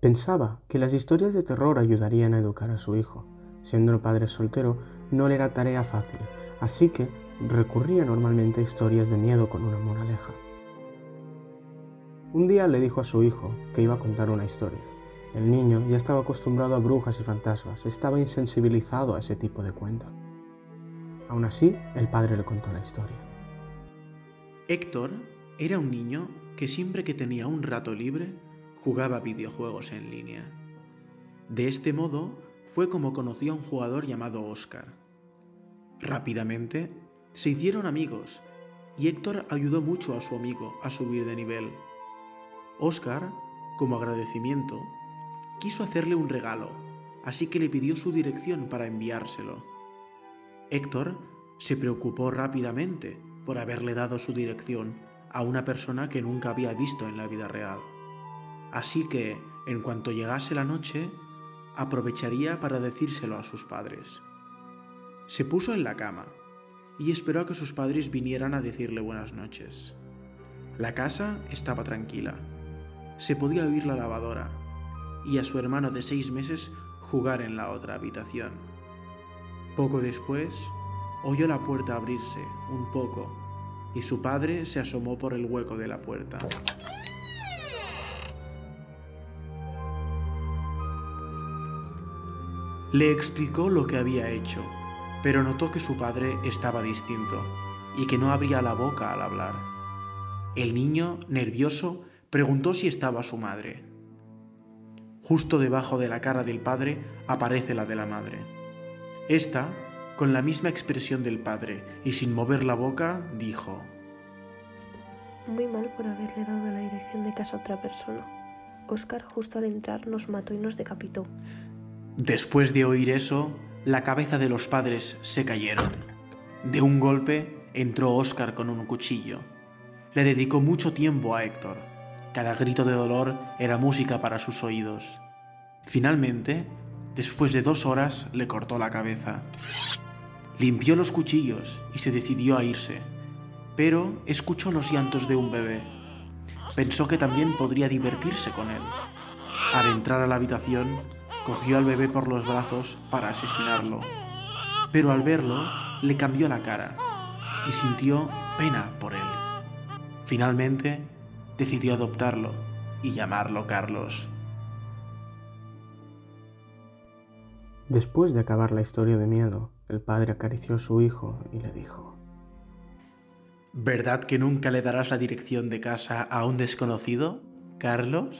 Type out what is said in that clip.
Pensaba que las historias de terror ayudarían a educar a su hijo. Siendo el padre soltero, no le era tarea fácil, así que recurría normalmente a historias de miedo con una moraleja. Un día le dijo a su hijo que iba a contar una historia. El niño ya estaba acostumbrado a brujas y fantasmas, estaba insensibilizado a ese tipo de cuentos. Aún así, el padre le contó la historia. Héctor era un niño que siempre que tenía un rato libre jugaba videojuegos en línea. De este modo fue como conoció a un jugador llamado Oscar. Rápidamente se hicieron amigos y Héctor ayudó mucho a su amigo a subir de nivel. Oscar, como agradecimiento, quiso hacerle un regalo, así que le pidió su dirección para enviárselo. Héctor se preocupó rápidamente por haberle dado su dirección a una persona que nunca había visto en la vida real. Así que, en cuanto llegase la noche, aprovecharía para decírselo a sus padres. Se puso en la cama y esperó a que sus padres vinieran a decirle buenas noches. La casa estaba tranquila. Se podía oír la lavadora y a su hermano de seis meses jugar en la otra habitación. Poco después, oyó la puerta abrirse un poco y su padre se asomó por el hueco de la puerta. Le explicó lo que había hecho, pero notó que su padre estaba distinto y que no abría la boca al hablar. El niño, nervioso, preguntó si estaba su madre. Justo debajo de la cara del padre aparece la de la madre. Esta, con la misma expresión del padre y sin mover la boca, dijo, Muy mal por haberle dado la dirección de casa a otra persona. Oscar justo al entrar nos mató y nos decapitó. Después de oír eso, la cabeza de los padres se cayeron. De un golpe entró Oscar con un cuchillo. Le dedicó mucho tiempo a Héctor. Cada grito de dolor era música para sus oídos. Finalmente, después de dos horas, le cortó la cabeza. Limpió los cuchillos y se decidió a irse, pero escuchó los llantos de un bebé. Pensó que también podría divertirse con él. Al entrar a la habitación, cogió al bebé por los brazos para asesinarlo. Pero al verlo, le cambió la cara y sintió pena por él. Finalmente, decidió adoptarlo y llamarlo Carlos. Después de acabar la historia de miedo, el padre acarició a su hijo y le dijo, ¿Verdad que nunca le darás la dirección de casa a un desconocido, Carlos?